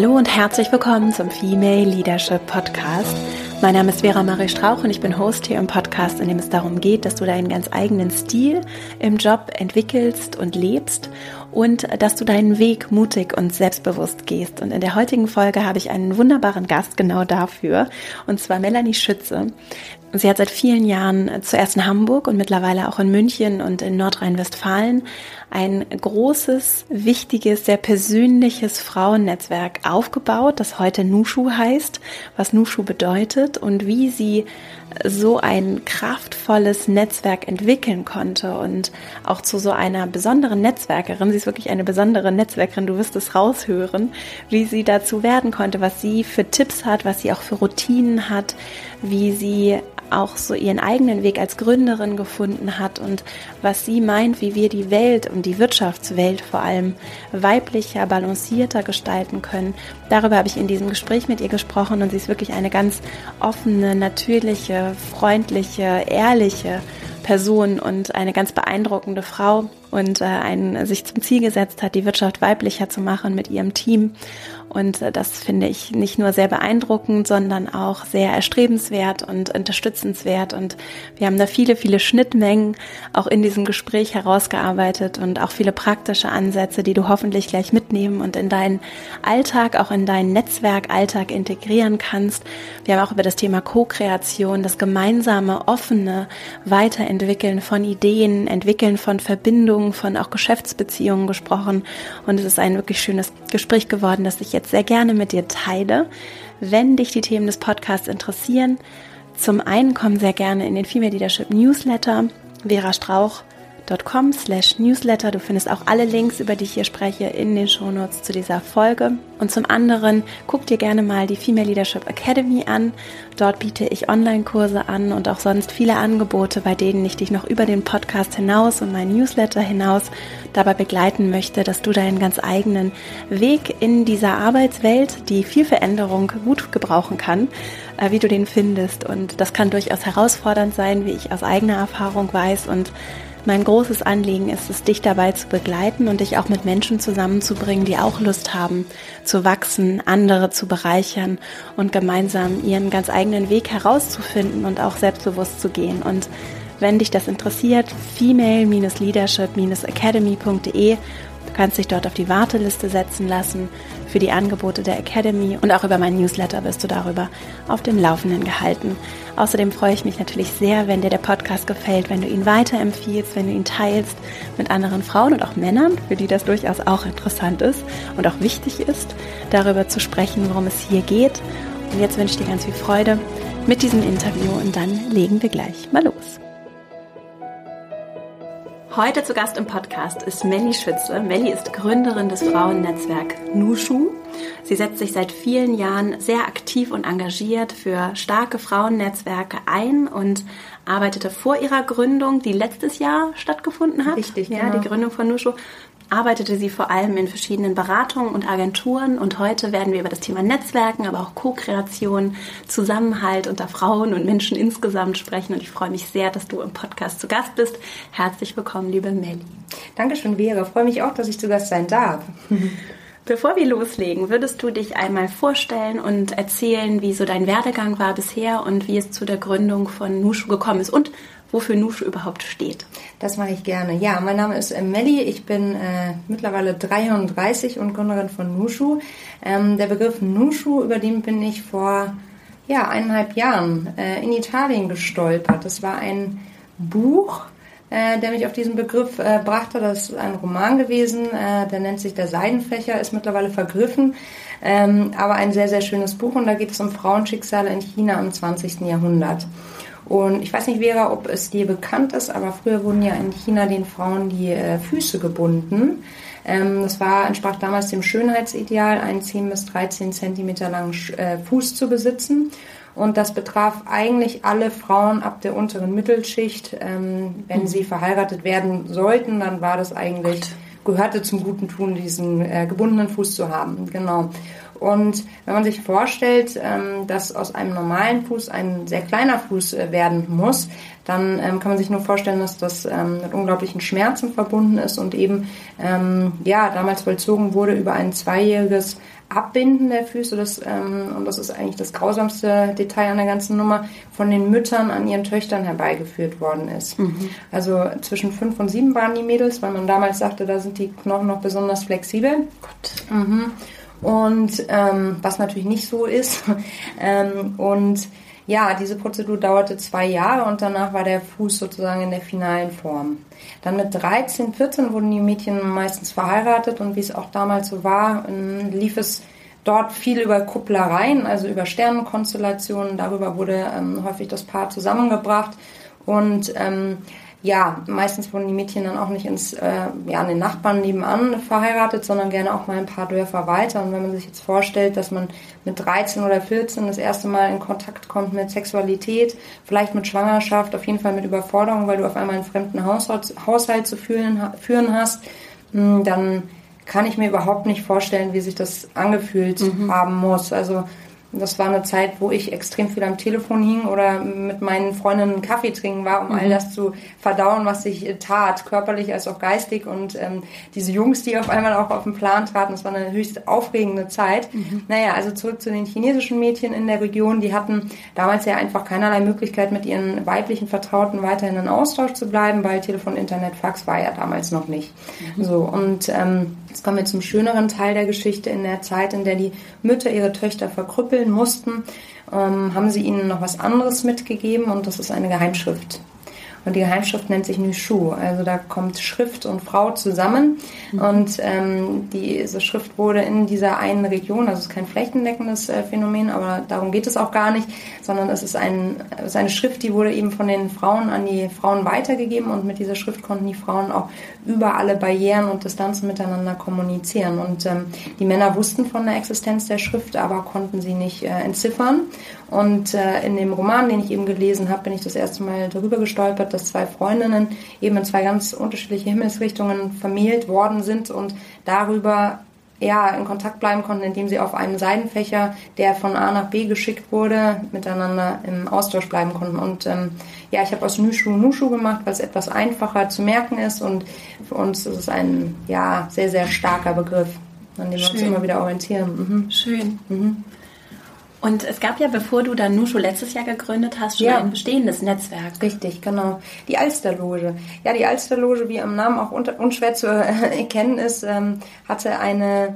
Hallo und herzlich willkommen zum Female Leadership Podcast. Mein Name ist Vera Marie Strauch und ich bin Host hier im Podcast, in dem es darum geht, dass du deinen ganz eigenen Stil im Job entwickelst und lebst und dass du deinen Weg mutig und selbstbewusst gehst. Und in der heutigen Folge habe ich einen wunderbaren Gast genau dafür, und zwar Melanie Schütze. Sie hat seit vielen Jahren zuerst in Hamburg und mittlerweile auch in München und in Nordrhein-Westfalen ein großes, wichtiges, sehr persönliches Frauennetzwerk aufgebaut, das heute Nushu heißt, was Nushu bedeutet und wie sie so ein kraftvolles Netzwerk entwickeln konnte und auch zu so einer besonderen Netzwerkerin. Sie ist wirklich eine besondere Netzwerkerin, du wirst es raushören, wie sie dazu werden konnte, was sie für Tipps hat, was sie auch für Routinen hat, wie sie auch so ihren eigenen Weg als Gründerin gefunden hat und was sie meint, wie wir die Welt und die Wirtschaftswelt vor allem weiblicher, balancierter gestalten können. Darüber habe ich in diesem Gespräch mit ihr gesprochen und sie ist wirklich eine ganz offene, natürliche, freundliche, ehrliche Person und eine ganz beeindruckende Frau und äh, ein, sich zum Ziel gesetzt hat, die Wirtschaft weiblicher zu machen mit ihrem Team. Und äh, das finde ich nicht nur sehr beeindruckend, sondern auch sehr erstrebenswert und unterstützenswert. Und wir haben da viele, viele Schnittmengen auch in diesem Gespräch herausgearbeitet und auch viele praktische Ansätze, die du hoffentlich gleich mitnehmen und in deinen Alltag, auch in deinen Netzwerkalltag integrieren kannst. Wir haben auch über das Thema Co-Kreation, das gemeinsame, offene Weiterentwickeln von Ideen, Entwickeln von Verbindungen, von auch Geschäftsbeziehungen gesprochen. Und es ist ein wirklich schönes Gespräch geworden, das ich jetzt sehr gerne mit dir teile. Wenn dich die Themen des Podcasts interessieren, zum einen komm sehr gerne in den Female Leadership Newsletter. Vera Strauch www.ftf.com slash newsletter. Du findest auch alle Links, über die ich hier spreche, in den Shownotes zu dieser Folge. Und zum anderen, guck dir gerne mal die Female Leadership Academy an. Dort biete ich Online-Kurse an und auch sonst viele Angebote, bei denen ich dich noch über den Podcast hinaus und meinen Newsletter hinaus dabei begleiten möchte, dass du deinen ganz eigenen Weg in dieser Arbeitswelt, die viel Veränderung gut gebrauchen kann, äh, wie du den findest. Und das kann durchaus herausfordernd sein, wie ich aus eigener Erfahrung weiß. Und mein großes Anliegen ist es, dich dabei zu begleiten und dich auch mit Menschen zusammenzubringen, die auch Lust haben zu wachsen, andere zu bereichern und gemeinsam ihren ganz eigenen Weg herauszufinden und auch selbstbewusst zu gehen. Und wenn dich das interessiert, female-leadership-academy.de kannst dich dort auf die Warteliste setzen lassen für die Angebote der Academy und auch über meinen Newsletter wirst du darüber auf dem Laufenden gehalten. Außerdem freue ich mich natürlich sehr, wenn dir der Podcast gefällt, wenn du ihn weiterempfiehlst, wenn du ihn teilst mit anderen Frauen und auch Männern, für die das durchaus auch interessant ist und auch wichtig ist, darüber zu sprechen, worum es hier geht. Und jetzt wünsche ich dir ganz viel Freude mit diesem Interview und dann legen wir gleich mal los. Heute zu Gast im Podcast ist Melli Schütze. Melli ist Gründerin des Frauennetzwerk Nushu. Sie setzt sich seit vielen Jahren sehr aktiv und engagiert für starke Frauennetzwerke ein und arbeitete vor ihrer Gründung, die letztes Jahr stattgefunden hat. Richtig, ja, genau. die Gründung von Nushu arbeitete sie vor allem in verschiedenen Beratungen und Agenturen und heute werden wir über das Thema Netzwerken, aber auch Co-Kreation, Zusammenhalt unter Frauen und Menschen insgesamt sprechen und ich freue mich sehr, dass du im Podcast zu Gast bist. Herzlich willkommen, liebe Melli. Dankeschön, Vera. Ich freue mich auch, dass ich zu Gast sein darf. Bevor wir loslegen, würdest du dich einmal vorstellen und erzählen, wie so dein Werdegang war bisher und wie es zu der Gründung von Nushu gekommen ist und wofür Nushu überhaupt steht. Das mache ich gerne. Ja, mein Name ist Melli. Ich bin äh, mittlerweile 33 und Gründerin von Nushu. Ähm, der Begriff Nushu, über den bin ich vor ja, eineinhalb Jahren äh, in Italien gestolpert. Das war ein Buch, äh, der mich auf diesen Begriff äh, brachte. Das ist ein Roman gewesen, äh, der nennt sich Der Seidenfächer, ist mittlerweile vergriffen, ähm, aber ein sehr, sehr schönes Buch und da geht es um Frauenschicksale in China im 20. Jahrhundert. Und ich weiß nicht, Vera, ob es dir bekannt ist, aber früher wurden ja in China den Frauen die äh, Füße gebunden. Ähm, das war, entsprach damals dem Schönheitsideal, einen 10 bis 13 Zentimeter langen äh, Fuß zu besitzen. Und das betraf eigentlich alle Frauen ab der unteren Mittelschicht. Ähm, wenn mhm. sie verheiratet werden sollten, dann war das eigentlich, gehörte zum guten Tun, diesen äh, gebundenen Fuß zu haben. Genau. Und wenn man sich vorstellt, ähm, dass aus einem normalen Fuß ein sehr kleiner Fuß äh, werden muss, dann ähm, kann man sich nur vorstellen, dass das ähm, mit unglaublichen Schmerzen verbunden ist und eben ja damals vollzogen wurde über ein zweijähriges Abbinden der Füße, das, ähm, und das ist eigentlich das grausamste Detail an der ganzen Nummer, von den Müttern an ihren Töchtern herbeigeführt worden ist. Mhm. Also zwischen fünf und sieben waren die Mädels, weil man damals sagte, da sind die Knochen noch besonders flexibel. Gott. Mhm. Und ähm, was natürlich nicht so ist. ähm, und ja, diese Prozedur dauerte zwei Jahre und danach war der Fuß sozusagen in der finalen Form. Dann mit 13, 14 wurden die Mädchen meistens verheiratet und wie es auch damals so war, ähm, lief es dort viel über Kupplereien, also über Sternenkonstellationen. Darüber wurde ähm, häufig das Paar zusammengebracht und ähm, ja, meistens wurden die Mädchen dann auch nicht ins, äh, ja, an den Nachbarn nebenan verheiratet, sondern gerne auch mal ein paar Dörfer weiter. Und wenn man sich jetzt vorstellt, dass man mit 13 oder 14 das erste Mal in Kontakt kommt mit Sexualität, vielleicht mit Schwangerschaft, auf jeden Fall mit Überforderung, weil du auf einmal einen fremden Haushalt, Haushalt zu führen, führen hast, hm, dann kann ich mir überhaupt nicht vorstellen, wie sich das angefühlt mhm. haben muss. Also das war eine Zeit, wo ich extrem viel am Telefon hing oder mit meinen Freundinnen Kaffee trinken war, um mhm. all das zu verdauen, was ich tat, körperlich als auch geistig. Und ähm, diese Jungs, die auf einmal auch auf den Plan traten, das war eine höchst aufregende Zeit. Mhm. Naja, also zurück zu den chinesischen Mädchen in der Region. Die hatten damals ja einfach keinerlei Möglichkeit, mit ihren weiblichen Vertrauten weiterhin in Austausch zu bleiben, weil Telefon, Internet, Fax war ja damals noch nicht. Mhm. So, und ähm, Jetzt kommen wir zum schöneren Teil der Geschichte. In der Zeit, in der die Mütter ihre Töchter verkrüppeln mussten, ähm, haben sie ihnen noch was anderes mitgegeben und das ist eine Geheimschrift. Und die Geheimschrift nennt sich Nushu. Also da kommt Schrift und Frau zusammen. Mhm. Und ähm, diese Schrift wurde in dieser einen Region, also es ist kein flächendeckendes äh, Phänomen, aber darum geht es auch gar nicht, sondern es ist, ein, es ist eine Schrift, die wurde eben von den Frauen an die Frauen weitergegeben und mit dieser Schrift konnten die Frauen auch über alle Barrieren und Distanzen miteinander kommunizieren. Und ähm, die Männer wussten von der Existenz der Schrift, aber konnten sie nicht äh, entziffern. Und äh, in dem Roman, den ich eben gelesen habe, bin ich das erste Mal darüber gestolpert, dass zwei Freundinnen eben in zwei ganz unterschiedliche Himmelsrichtungen vermählt worden sind und darüber ja, in Kontakt bleiben konnten, indem sie auf einem Seidenfächer, der von A nach B geschickt wurde, miteinander im Austausch bleiben konnten. Und ähm, ja, ich habe aus Nushu Nushu gemacht, weil es etwas einfacher zu merken ist und für uns ist es ein ja, sehr, sehr starker Begriff, an dem Schön. wir uns immer wieder orientieren. Mhm. Schön. Mhm. Und es gab ja, bevor du dann Nushu letztes Jahr gegründet hast, schon ja. ein bestehendes Netzwerk. Richtig, genau. Die Alsterloge. Ja, die Alsterloge, wie am Namen auch unschwer zu erkennen ist, ähm, hatte eine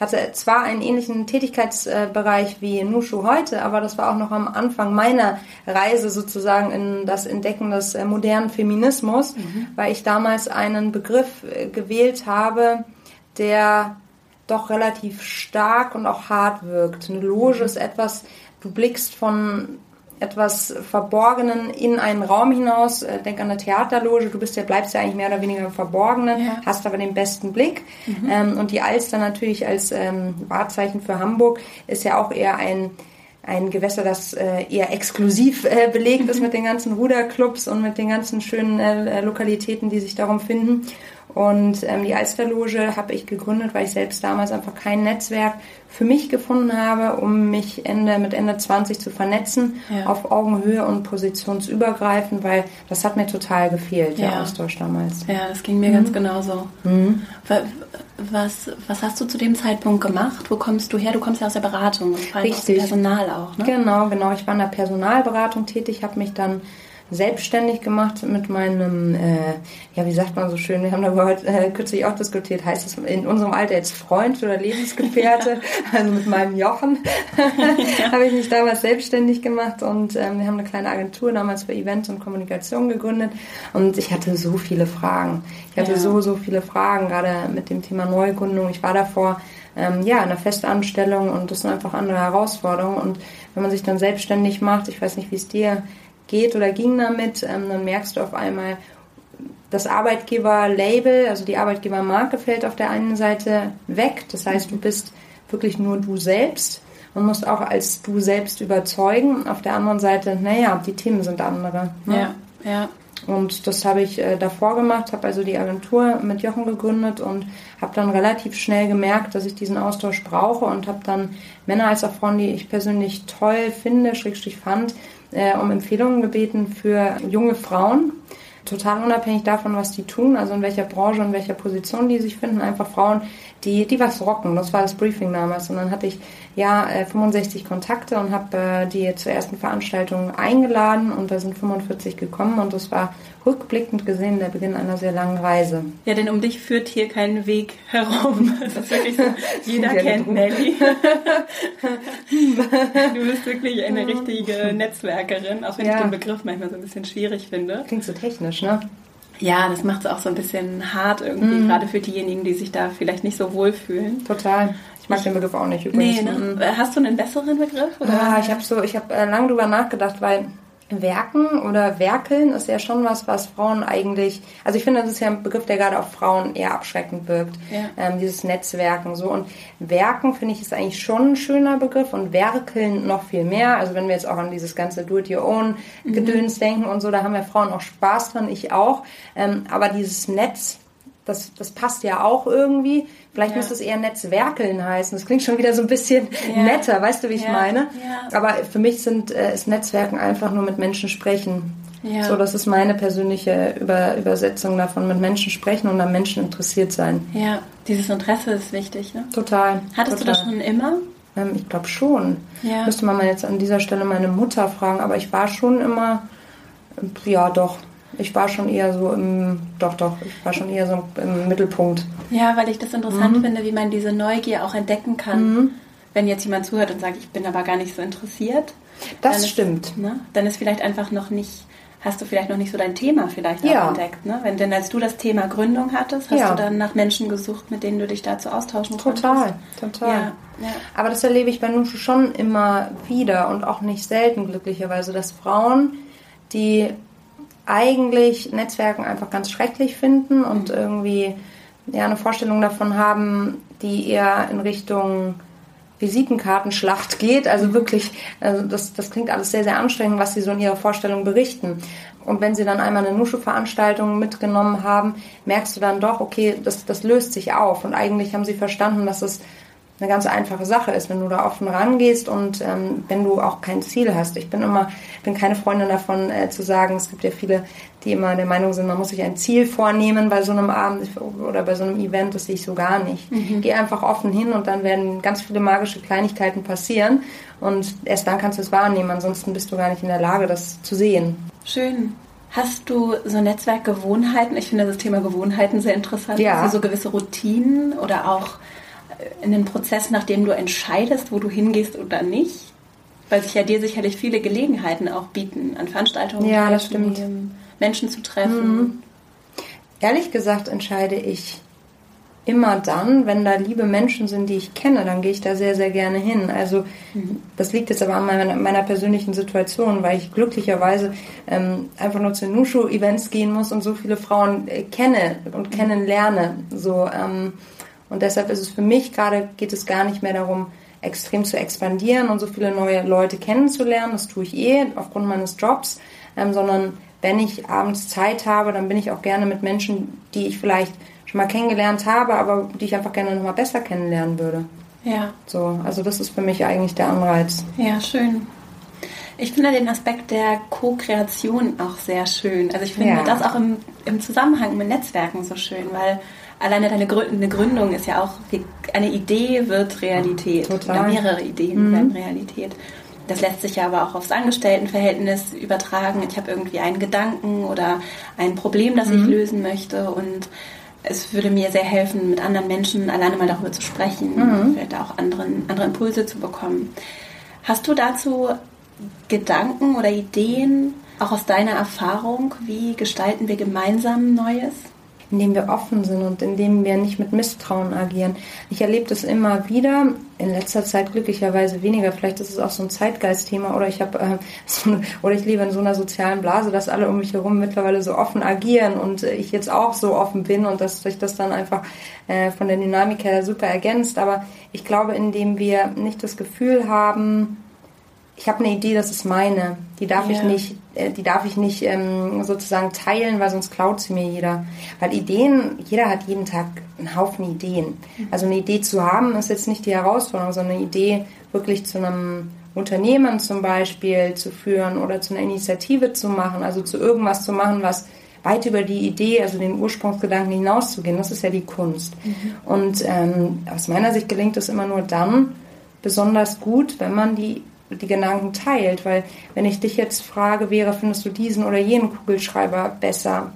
hatte zwar einen ähnlichen Tätigkeitsbereich wie Nushu heute, aber das war auch noch am Anfang meiner Reise sozusagen in das Entdecken des äh, modernen Feminismus, mhm. weil ich damals einen Begriff äh, gewählt habe, der doch relativ stark und auch hart wirkt. Eine Loge mhm. ist etwas, du blickst von etwas Verborgenen in einen Raum hinaus. Äh, denk an eine Theaterloge, du bist ja, bleibst ja eigentlich mehr oder weniger im Verborgenen, ja. hast aber den besten Blick. Mhm. Ähm, und die Alster natürlich als ähm, Wahrzeichen für Hamburg ist ja auch eher ein ein Gewässer, das äh, eher exklusiv äh, belegt ist mit den ganzen Ruderclubs und mit den ganzen schönen äh, Lokalitäten, die sich darum finden. Und ähm, die Alsterloge habe ich gegründet, weil ich selbst damals einfach kein Netzwerk für mich gefunden habe, um mich Ende, mit Ende 20 zu vernetzen, ja. auf Augenhöhe und positionsübergreifend, weil das hat mir total gefehlt, ja. der Austausch damals. Ja, das ging mir mhm. ganz genauso. Mhm. Was, was hast du zu dem Zeitpunkt gemacht? Wo kommst du her? Du kommst ja aus der Beratung, Richtig. aus dem Personal auch, ne? Genau, genau. Ich war in der Personalberatung tätig, habe mich dann selbstständig gemacht mit meinem, äh, ja, wie sagt man so schön, wir haben darüber heute äh, kürzlich auch diskutiert, heißt es in unserem Alter jetzt Freund oder Lebensgefährte, also mit meinem Jochen habe ich mich damals selbstständig gemacht und ähm, wir haben eine kleine Agentur damals für Events und Kommunikation gegründet und ich hatte so viele Fragen. Ich hatte ja. so, so viele Fragen, gerade mit dem Thema Neugründung. Ich war davor ähm, ja, in einer Festanstellung und das sind einfach andere Herausforderungen. Und wenn man sich dann selbstständig macht, ich weiß nicht, wie es dir geht oder ging damit, ähm, dann merkst du auf einmal, das Arbeitgeber-Label, also die Arbeitgebermarke fällt auf der einen Seite weg. Das heißt, du bist wirklich nur du selbst und musst auch als du selbst überzeugen. Auf der anderen Seite, naja, die Themen sind andere. Ne? Ja, ja. Und das habe ich äh, davor gemacht, habe also die Agentur mit Jochen gegründet und habe dann relativ schnell gemerkt, dass ich diesen Austausch brauche und habe dann Männer als auch Frauen, die ich persönlich toll finde, schrägstrich fand, äh, um Empfehlungen gebeten für junge Frauen. Total unabhängig davon, was die tun, also in welcher Branche und welcher Position die sich finden. Einfach Frauen, die, die was rocken. Das war das Briefing damals. Und dann hatte ich ja 65 äh, Kontakte und habe äh, die zur ersten Veranstaltung eingeladen und da sind 45 gekommen und das war rückblickend gesehen der Beginn einer sehr langen Reise. Ja, denn um dich führt hier kein Weg herum. Das ist wirklich so, jeder kennt Nelly. du bist wirklich eine richtige Netzwerkerin, auch wenn ja. ich den Begriff manchmal so ein bisschen schwierig finde. Klingt so technisch, ne? Ja, das macht es auch so ein bisschen hart irgendwie, mhm. gerade für diejenigen, die sich da vielleicht nicht so wohlfühlen. Total. Ich mag den Begriff auch nicht übrigens. Nee, ne? Mhm. Hast du einen besseren Begriff? Oder? Ah, ich habe so, ich habe äh, lange drüber nachgedacht, weil Werken oder Werkeln ist ja schon was, was Frauen eigentlich, also ich finde, das ist ja ein Begriff, der gerade auf Frauen eher abschreckend wirkt. Ja. Ähm, dieses Netzwerken so. Und Werken finde ich ist eigentlich schon ein schöner Begriff und Werkeln noch viel mehr. Also wenn wir jetzt auch an dieses ganze Do-it-your-own-Gedöns mhm. denken und so, da haben wir Frauen auch Spaß dran, ich auch. Ähm, aber dieses Netz, das, das passt ja auch irgendwie. Vielleicht ja. müsste es eher Netzwerkeln heißen. Das klingt schon wieder so ein bisschen ja. netter, weißt du, wie ich ja. meine? Aber für mich sind, äh, ist Netzwerken einfach nur mit Menschen sprechen. So, das ist meine persönliche Über Übersetzung davon, mit Menschen sprechen und an Menschen interessiert sein. Ja, dieses Interesse ist wichtig, ne? Total. Hattest total. du das schon immer? Ähm, ich glaube schon. Müsste man mal jetzt an dieser Stelle meine Mutter fragen, aber ich war schon immer, ja doch, ich war schon eher so im, doch, doch, ich war schon eher so im Mittelpunkt. Ja, weil ich das interessant mhm. finde, wie man diese Neugier auch entdecken kann. Mhm. Wenn jetzt jemand zuhört und sagt, ich bin aber gar nicht so interessiert. Das stimmt. Ist, ne, dann ist vielleicht einfach noch nicht, hast du vielleicht noch nicht so dein Thema vielleicht ja. entdeckt. Ne? Wenn, denn als du das Thema Gründung hattest, hast ja. du dann nach Menschen gesucht, mit denen du dich dazu austauschen konntest. Total, total. Ja, ja. Aber das erlebe ich bei Nushu schon immer wieder und auch nicht selten glücklicherweise, dass Frauen, die eigentlich Netzwerken einfach ganz schrecklich finden und irgendwie ja, eine Vorstellung davon haben, die eher in Richtung Visitenkartenschlacht geht. Also wirklich, also das, das klingt alles sehr, sehr anstrengend, was sie so in ihrer Vorstellung berichten. Und wenn sie dann einmal eine Nusche-Veranstaltung mitgenommen haben, merkst du dann doch, okay, das, das löst sich auf. Und eigentlich haben sie verstanden, dass es eine ganz einfache Sache ist, wenn du da offen rangehst und ähm, wenn du auch kein Ziel hast. Ich bin immer, bin keine Freundin davon äh, zu sagen, es gibt ja viele, die immer der Meinung sind, man muss sich ein Ziel vornehmen bei so einem Abend oder bei so einem Event, das sehe ich so gar nicht. Mhm. Geh einfach offen hin und dann werden ganz viele magische Kleinigkeiten passieren und erst dann kannst du es wahrnehmen, ansonsten bist du gar nicht in der Lage, das zu sehen. Schön. Hast du so Netzwerkgewohnheiten? Ich finde das Thema Gewohnheiten sehr interessant. Ja. Du so gewisse Routinen oder auch in den Prozess, nachdem du entscheidest, wo du hingehst oder nicht? Weil sich ja dir sicherlich viele Gelegenheiten auch bieten, an Veranstaltungen ja, das stimmt. Menschen zu treffen. Mhm. Ehrlich gesagt entscheide ich immer dann, wenn da liebe Menschen sind, die ich kenne, dann gehe ich da sehr, sehr gerne hin. Also mhm. das liegt jetzt aber an meiner, meiner, persönlichen Situation, weil ich glücklicherweise ähm, einfach nur zu Nushu-Events gehen muss und so viele Frauen äh, kenne und kennenlerne. So, ähm, und deshalb ist es für mich gerade, geht es gar nicht mehr darum, extrem zu expandieren und so viele neue Leute kennenzulernen. Das tue ich eh aufgrund meines Jobs, ähm, sondern wenn ich abends Zeit habe, dann bin ich auch gerne mit Menschen, die ich vielleicht schon mal kennengelernt habe, aber die ich einfach gerne noch mal besser kennenlernen würde. Ja. So, also das ist für mich eigentlich der Anreiz. Ja, schön. Ich finde den Aspekt der Co-Kreation auch sehr schön. Also ich finde ja. das auch im, im Zusammenhang mit Netzwerken so schön, weil alleine deine Gründung, Gründung ist ja auch, eine Idee wird Realität. Total. Oder mehrere Ideen mhm. werden Realität. Das lässt sich ja aber auch aufs Angestelltenverhältnis übertragen. Ich habe irgendwie einen Gedanken oder ein Problem, das mhm. ich lösen möchte und es würde mir sehr helfen, mit anderen Menschen alleine mal darüber zu sprechen, mhm. vielleicht auch anderen, andere Impulse zu bekommen. Hast du dazu Gedanken oder Ideen, auch aus deiner Erfahrung, wie gestalten wir gemeinsam Neues? Indem wir offen sind und indem wir nicht mit Misstrauen agieren. Ich erlebe das immer wieder, in letzter Zeit glücklicherweise weniger. Vielleicht ist es auch so ein Zeitgeistthema oder ich habe äh, so oder ich lebe in so einer sozialen Blase, dass alle um mich herum mittlerweile so offen agieren und ich jetzt auch so offen bin und dass sich das dann einfach äh, von der Dynamik her super ergänzt. Aber ich glaube, indem wir nicht das Gefühl haben, ich habe eine Idee, das ist meine. Die darf yeah. ich nicht, äh, die darf ich nicht ähm, sozusagen teilen, weil sonst klaut sie mir jeder. Weil Ideen, jeder hat jeden Tag einen Haufen Ideen. Mhm. Also eine Idee zu haben ist jetzt nicht die Herausforderung, sondern eine Idee wirklich zu einem Unternehmen zum Beispiel zu führen oder zu einer Initiative zu machen, also zu irgendwas zu machen, was weit über die Idee, also den Ursprungsgedanken hinauszugehen. Das ist ja die Kunst. Mhm. Und ähm, aus meiner Sicht gelingt es immer nur dann besonders gut, wenn man die die Gedanken teilt, weil wenn ich dich jetzt frage, wäre, findest du diesen oder jenen Kugelschreiber besser,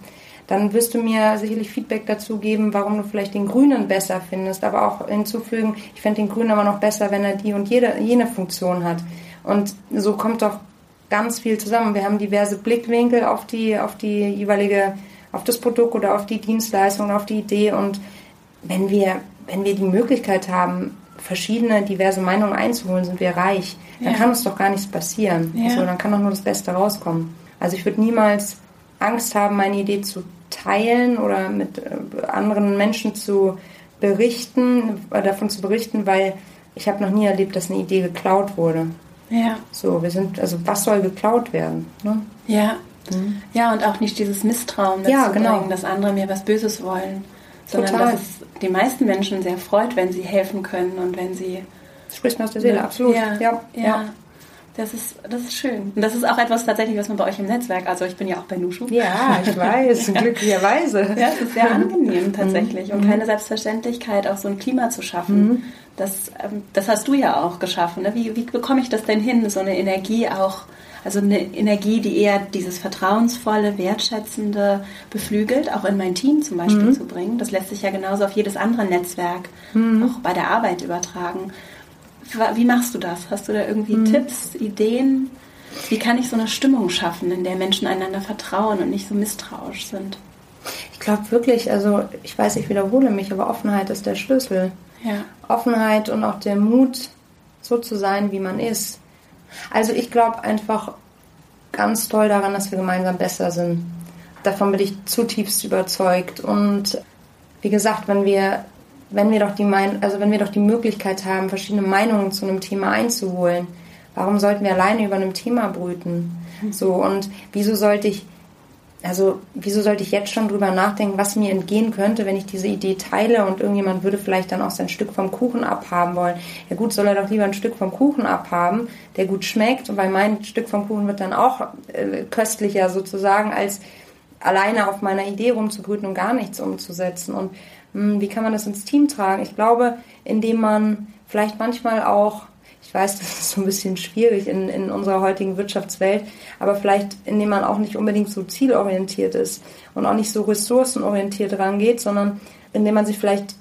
dann wirst du mir sicherlich Feedback dazu geben, warum du vielleicht den Grünen besser findest, aber auch hinzufügen, ich fände den Grünen aber noch besser, wenn er die und jede, jene Funktion hat. Und so kommt doch ganz viel zusammen. Wir haben diverse Blickwinkel auf die, auf die jeweilige, auf das Produkt oder auf die Dienstleistung, auf die Idee. Und wenn wir, wenn wir die Möglichkeit haben, verschiedene diverse Meinungen einzuholen, sind wir reich. Dann ja. kann uns doch gar nichts passieren. Ja. Also, dann kann doch nur das Beste rauskommen. Also ich würde niemals Angst haben, meine Idee zu teilen oder mit äh, anderen Menschen zu berichten, äh, davon zu berichten, weil ich habe noch nie erlebt, dass eine Idee geklaut wurde. Ja. So, wir sind, also was soll geklaut werden? Ne? Ja. Mhm. Ja, und auch nicht dieses Misstrauen ja, genau. dass andere mir was Böses wollen. Sondern Total. dass es die meisten Menschen sehr freut, wenn sie helfen können und wenn sie. Das spricht mir aus der Seele, absolut. Ja, ja. ja. Das ist, das ist schön. Und das ist auch etwas tatsächlich, was man bei euch im Netzwerk, also ich bin ja auch bei Nushu. Ja, ich weiß, glücklicherweise. Ja, es ist sehr angenehm tatsächlich mhm. und keine Selbstverständlichkeit, auch so ein Klima zu schaffen. Mhm. Das, ähm, das hast du ja auch geschaffen. Ne? Wie, wie bekomme ich das denn hin, so eine Energie auch, also eine Energie, die eher dieses vertrauensvolle, wertschätzende beflügelt, auch in mein Team zum Beispiel mhm. zu bringen. Das lässt sich ja genauso auf jedes andere Netzwerk, mhm. auch bei der Arbeit übertragen. Wie machst du das? Hast du da irgendwie mhm. Tipps, Ideen? Wie kann ich so eine Stimmung schaffen, in der Menschen einander vertrauen und nicht so misstrauisch sind? Ich glaube wirklich, also ich weiß, ich wiederhole mich, aber Offenheit ist der Schlüssel. Ja. Offenheit und auch der Mut, so zu sein, wie man ist. Also ich glaube einfach ganz toll daran, dass wir gemeinsam besser sind. Davon bin ich zutiefst überzeugt. Und wie gesagt, wenn wir wenn wir doch die mein also wenn wir doch die Möglichkeit haben, verschiedene Meinungen zu einem Thema einzuholen, warum sollten wir alleine über einem Thema brüten? So und wieso sollte ich also wieso sollte ich jetzt schon drüber nachdenken, was mir entgehen könnte, wenn ich diese Idee teile und irgendjemand würde vielleicht dann auch sein Stück vom Kuchen abhaben wollen? Ja gut, soll er doch lieber ein Stück vom Kuchen abhaben, der gut schmeckt, weil mein Stück vom Kuchen wird dann auch äh, köstlicher sozusagen, als alleine auf meiner Idee rumzubrüten und gar nichts umzusetzen. Und hm, wie kann man das ins Team tragen? Ich glaube, indem man vielleicht manchmal auch, ich weiß, das ist so ein bisschen schwierig in, in unserer heutigen Wirtschaftswelt, aber vielleicht indem man auch nicht unbedingt so zielorientiert ist und auch nicht so ressourcenorientiert rangeht, sondern indem man sich vielleicht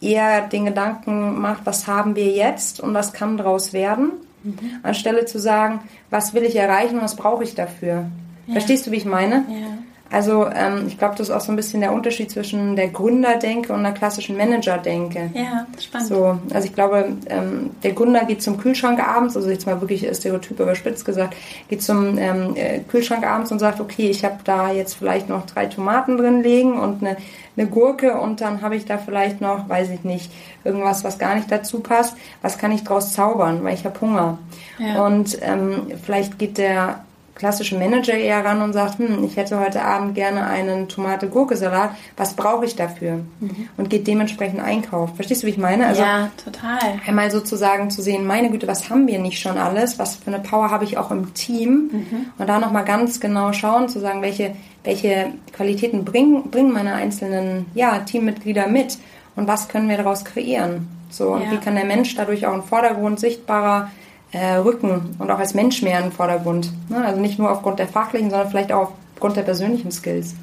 eher den Gedanken macht, was haben wir jetzt und was kann daraus werden, mhm. anstelle zu sagen, was will ich erreichen und was brauche ich dafür. Ja. Verstehst du, wie ich meine? Ja. Also ähm, ich glaube, das ist auch so ein bisschen der Unterschied zwischen der Gründerdenke und der klassischen Managerdenke. Ja, spannend. So, also ich glaube, ähm, der Gründer geht zum Kühlschrank abends, also jetzt mal wirklich Stereotyp überspitzt gesagt, geht zum ähm, äh, Kühlschrank abends und sagt, okay, ich habe da jetzt vielleicht noch drei Tomaten drin liegen und eine, eine Gurke und dann habe ich da vielleicht noch, weiß ich nicht, irgendwas, was gar nicht dazu passt. Was kann ich draus zaubern, weil ich habe Hunger. Ja. Und ähm, vielleicht geht der klassische Manager eher ran und sagt, hm, ich hätte heute Abend gerne einen Tomate-Gurke-Salat, was brauche ich dafür? Mhm. Und geht dementsprechend einkaufen. Verstehst du, wie ich meine? Also ja, total. Einmal sozusagen zu sehen, meine Güte, was haben wir nicht schon alles? Was für eine Power habe ich auch im Team? Mhm. Und da nochmal ganz genau schauen, zu sagen, welche, welche Qualitäten bringen, bringen meine einzelnen ja, Teammitglieder mit? Und was können wir daraus kreieren? So, und ja. wie kann der Mensch dadurch auch im Vordergrund sichtbarer äh, rücken und auch als Mensch mehr in den Vordergrund. Ne? Also nicht nur aufgrund der fachlichen, sondern vielleicht auch aufgrund der persönlichen Skills.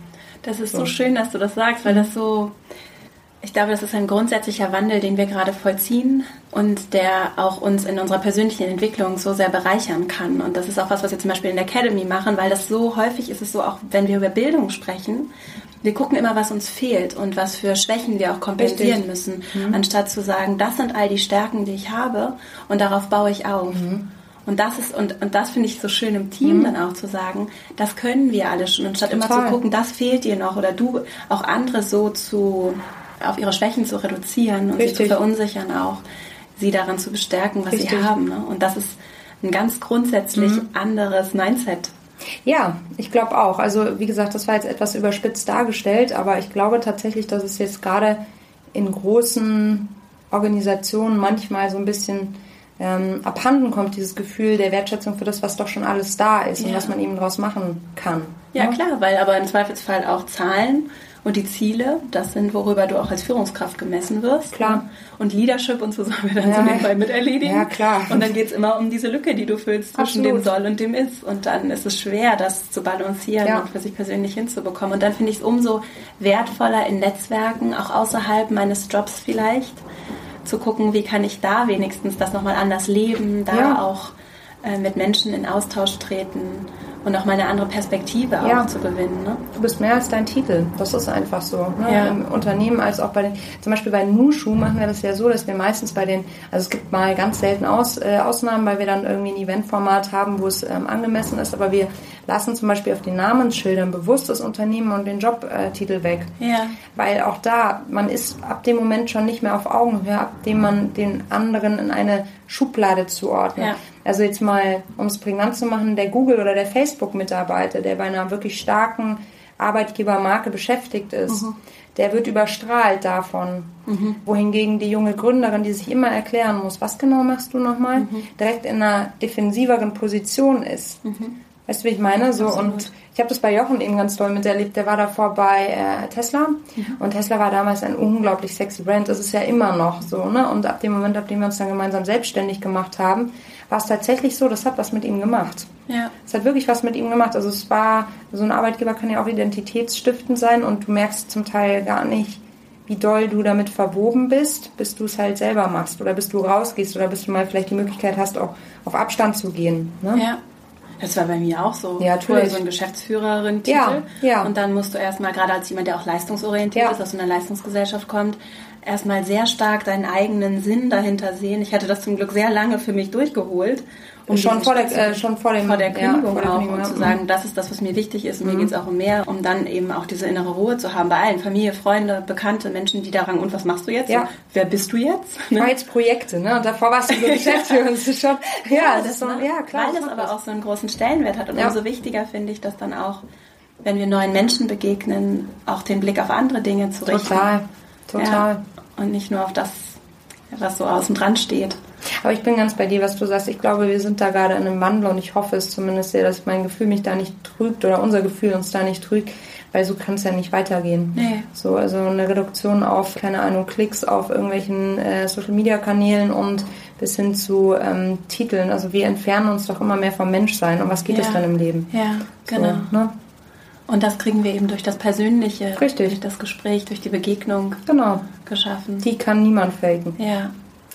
Das ist so. so schön, dass du das sagst, weil das so, ich glaube, das ist ein grundsätzlicher Wandel, den wir gerade vollziehen und der auch uns in unserer persönlichen Entwicklung so sehr bereichern kann. Und das ist auch was, was wir zum Beispiel in der Academy machen, weil das so häufig ist es so, auch wenn wir über Bildung sprechen, wir gucken immer, was uns fehlt und was für Schwächen wir auch kompensieren Richtig. müssen, mhm. anstatt zu sagen, das sind all die Stärken, die ich habe und darauf baue ich auf. Mhm. Und das ist, und, und das finde ich so schön im Team mhm. dann auch zu sagen, das können wir alle schon. Und statt Total. immer zu gucken, das fehlt dir noch oder du auch andere so zu, auf ihre Schwächen zu reduzieren und Richtig. sie zu verunsichern auch, sie daran zu bestärken, was Richtig. sie haben. Ne? Und das ist ein ganz grundsätzlich mhm. anderes Mindset ja, ich glaube auch. Also wie gesagt, das war jetzt etwas überspitzt dargestellt, aber ich glaube tatsächlich, dass es jetzt gerade in großen Organisationen manchmal so ein bisschen ähm, abhanden kommt, dieses Gefühl der Wertschätzung für das, was doch schon alles da ist ja. und was man eben daraus machen kann. Ja, ne? klar, weil aber im Zweifelsfall auch Zahlen und die Ziele, das sind, worüber du auch als Führungskraft gemessen wirst. Klar. Und Leadership und so sollen wir dann ja. so nebenbei miterledigen. Ja, klar. Und dann geht es immer um diese Lücke, die du füllst zwischen Absolut. dem Soll und dem Ist. Und dann ist es schwer, das zu balancieren ja. und für sich persönlich hinzubekommen. Und dann finde ich es umso wertvoller in Netzwerken, auch außerhalb meines Jobs vielleicht, zu gucken, wie kann ich da wenigstens das nochmal anders leben, da ja. auch äh, mit Menschen in Austausch treten und auch mal eine andere Perspektive ja. auch zu gewinnen. Ne? Du bist mehr als dein Titel. Das ist einfach so. Ne? Ja. Im Unternehmen als auch bei den, zum Beispiel bei Nushu machen wir das ja so, dass wir meistens bei den, also es gibt mal ganz selten Aus, äh, Ausnahmen, weil wir dann irgendwie ein Eventformat haben, wo es ähm, angemessen ist, aber wir lassen zum Beispiel auf den Namensschildern bewusst das Unternehmen und den Jobtitel äh, weg. Ja. Weil auch da, man ist ab dem Moment schon nicht mehr auf Augenhöhe, ab dem man den anderen in eine Schublade zuordnet. Ja. Also jetzt mal, um es prägnant zu machen, der Google- oder der Facebook-Mitarbeiter, der bei einer wirklich starken Arbeitgebermarke beschäftigt ist, mhm. der wird überstrahlt davon. Mhm. Wohingegen die junge Gründerin, die sich immer erklären muss, was genau machst du nochmal, mhm. direkt in einer defensiveren Position ist. Weißt du, wie ich meine? So, und ich habe das bei Jochen eben ganz toll miterlebt. Der war davor bei äh, Tesla mhm. und Tesla war damals ein unglaublich sexy Brand. Das ist ja immer noch so. Ne? Und ab dem Moment, ab dem wir uns dann gemeinsam selbstständig gemacht haben, war es tatsächlich so, das hat was mit ihm gemacht. Ja. Es hat wirklich was mit ihm gemacht. Also es war, so ein Arbeitgeber kann ja auch identitätsstiftend sein und du merkst zum Teil gar nicht, wie doll du damit verwoben bist, bis du es halt selber machst oder bis du rausgehst oder bis du mal vielleicht die Möglichkeit hast, auch auf Abstand zu gehen. Ne? Ja. Das war bei mir auch so. Ja, natürlich. so ein Geschäftsführerin-Titel. Ja, ja. Und dann musst du erstmal, gerade als jemand, der auch leistungsorientiert ja. ist, aus einer Leistungsgesellschaft kommt, erstmal sehr stark deinen eigenen Sinn dahinter sehen. Ich hatte das zum Glück sehr lange für mich durchgeholt. Um schon, vor der, äh, schon vor, dem, vor der Kündigung ja, auch, um zu sagen, das ist das, was mir wichtig ist und mhm. mir geht es auch um mehr, um dann eben auch diese innere Ruhe zu haben bei allen, Familie, Freunde, Bekannte, Menschen, die daran, und was machst du jetzt? Ja. Wer bist du jetzt? Ne? War jetzt Projekte, ne? Und davor warst du so Geschäftsführer. schon, ja, ja, das, das so, ja, klar. Weil das aber das. auch so einen großen Stellenwert hat und ja. umso wichtiger finde ich, dass dann auch, wenn wir neuen Menschen begegnen, auch den Blick auf andere Dinge zu richten. Total, total. Ja und nicht nur auf das, was so außen dran steht. Aber ich bin ganz bei dir, was du sagst. Ich glaube, wir sind da gerade in einem Wandel und ich hoffe es zumindest sehr, dass mein Gefühl mich da nicht trügt oder unser Gefühl uns da nicht trügt, weil so kann es ja nicht weitergehen. Nee. So, also eine Reduktion auf, keine Ahnung, Klicks auf irgendwelchen äh, Social Media Kanälen und bis hin zu ähm, Titeln. Also wir entfernen uns doch immer mehr vom Menschsein. Und was geht es ja. dann im Leben? Ja, genau. So, ne? Und das kriegen wir eben durch das Persönliche, Richtig. durch das Gespräch, durch die Begegnung genau. geschaffen. Die kann niemand faken. Ja.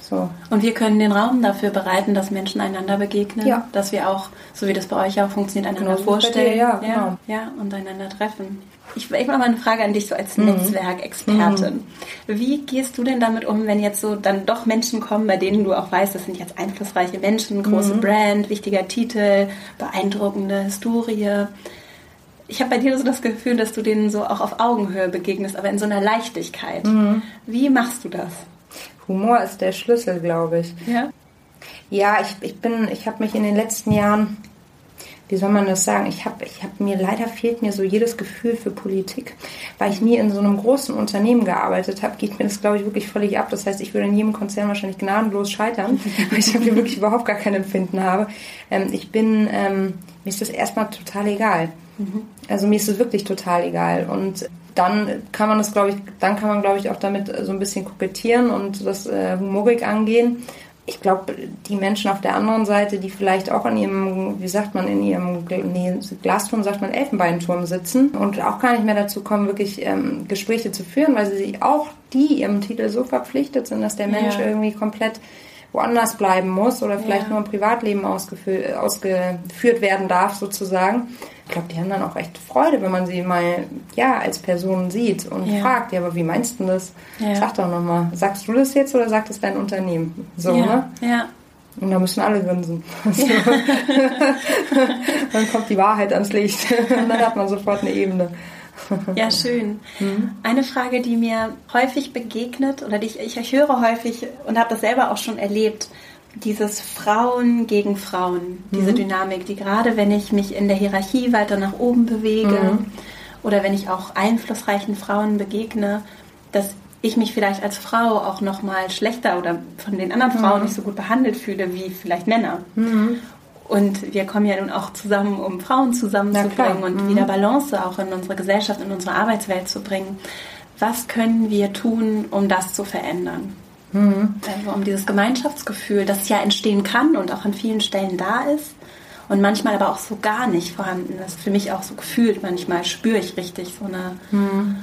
So. Und wir können den Raum dafür bereiten, dass Menschen einander begegnen, ja. dass wir auch, so wie das bei euch auch funktioniert, einander genau, vorstellen. Dir, ja, genau. ja, ja, und einander treffen. Ich, ich habe mal eine Frage an dich so als mhm. Netzwerkexpertin. Mhm. Wie gehst du denn damit um, wenn jetzt so dann doch Menschen kommen, bei denen du auch weißt, das sind jetzt einflussreiche Menschen, große mhm. Brand, wichtiger Titel, beeindruckende Historie ich habe bei dir so das Gefühl, dass du denen so auch auf Augenhöhe begegnest, aber in so einer Leichtigkeit. Mhm. Wie machst du das? Humor ist der Schlüssel, glaube ich. Ja. Ja, ich, ich bin, ich habe mich in den letzten Jahren, wie soll man das sagen, ich habe ich hab mir, leider fehlt mir so jedes Gefühl für Politik. Weil ich nie in so einem großen Unternehmen gearbeitet habe, geht mir das, glaube ich, wirklich völlig ab. Das heißt, ich würde in jedem Konzern wahrscheinlich gnadenlos scheitern, weil ich dafür wirklich überhaupt gar kein Empfinden habe. Ähm, ich bin, ähm, mir ist das erstmal total egal. Mhm. Also mir ist es wirklich total egal. Und dann kann man das, glaube ich, dann kann man, glaube ich, auch damit so ein bisschen kokettieren und das äh, humorig angehen. Ich glaube, die Menschen auf der anderen Seite, die vielleicht auch in ihrem, wie sagt man, in ihrem nee, Glasturm, sagt man, Elfenbeinturm sitzen und auch gar nicht mehr dazu kommen, wirklich ähm, Gespräche zu führen, weil sie sich auch die ihrem Titel so verpflichtet sind, dass der Mensch ja. irgendwie komplett woanders bleiben muss oder vielleicht ja. nur im Privatleben ausgeführt werden darf, sozusagen. Ich glaube, die haben dann auch echt Freude, wenn man sie mal ja als Person sieht und ja. fragt, ja, aber wie meinst du das? Ja. Sag doch nochmal, sagst du das jetzt oder sagt es dein Unternehmen? So, ne? Ja. Und da müssen alle grinsen. So. dann kommt die Wahrheit ans Licht. und dann hat man sofort eine Ebene. Ja, schön. Mhm. Eine Frage, die mir häufig begegnet oder die ich, ich höre häufig und habe das selber auch schon erlebt, dieses Frauen gegen Frauen, diese mhm. Dynamik, die gerade wenn ich mich in der Hierarchie weiter nach oben bewege mhm. oder wenn ich auch einflussreichen Frauen begegne, dass ich mich vielleicht als Frau auch noch mal schlechter oder von den anderen Frauen mhm. nicht so gut behandelt fühle wie vielleicht Männer. Und wir kommen ja nun auch zusammen, um Frauen zusammenzubringen und mhm. wieder Balance auch in unsere Gesellschaft, in unsere Arbeitswelt zu bringen. Was können wir tun, um das zu verändern? Mhm. Also um dieses Gemeinschaftsgefühl, das ja entstehen kann und auch an vielen Stellen da ist und manchmal aber auch so gar nicht vorhanden ist. Für mich auch so gefühlt, manchmal spüre ich richtig so eine, mhm.